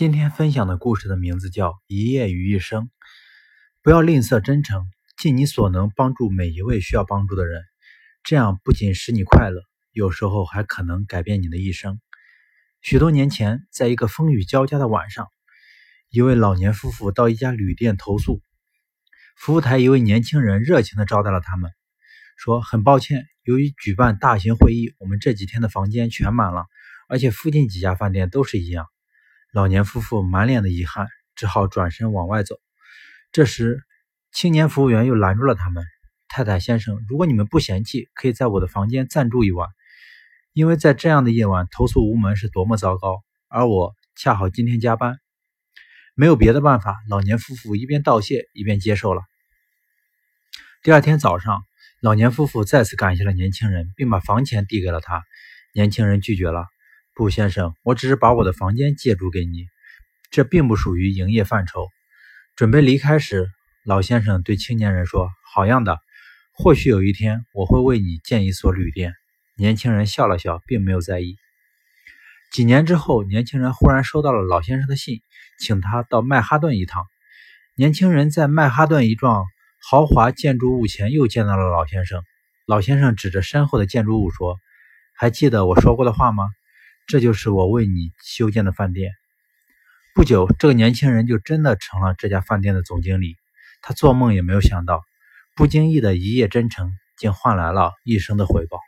今天分享的故事的名字叫《一夜与一生》。不要吝啬真诚，尽你所能帮助每一位需要帮助的人，这样不仅使你快乐，有时候还可能改变你的一生。许多年前，在一个风雨交加的晚上，一位老年夫妇到一家旅店投宿，服务台一位年轻人热情地招待了他们，说：“很抱歉，由于举办大型会议，我们这几天的房间全满了，而且附近几家饭店都是一样。”老年夫妇满脸的遗憾，只好转身往外走。这时，青年服务员又拦住了他们：“太太先生，如果你们不嫌弃，可以在我的房间暂住一晚。因为在这样的夜晚，投诉无门是多么糟糕。而我恰好今天加班，没有别的办法。”老年夫妇一边道谢，一边接受了。第二天早上，老年夫妇再次感谢了年轻人，并把房钱递给了他。年轻人拒绝了。不，先生，我只是把我的房间借住给你，这并不属于营业范畴。准备离开时，老先生对青年人说：“好样的，或许有一天我会为你建一所旅店。”年轻人笑了笑，并没有在意。几年之后，年轻人忽然收到了老先生的信，请他到曼哈顿一趟。年轻人在曼哈顿一幢豪华建筑物前又见到了老先生。老先生指着身后的建筑物说：“还记得我说过的话吗？”这就是我为你修建的饭店。不久，这个年轻人就真的成了这家饭店的总经理。他做梦也没有想到，不经意的一夜真诚，竟换来了一生的回报。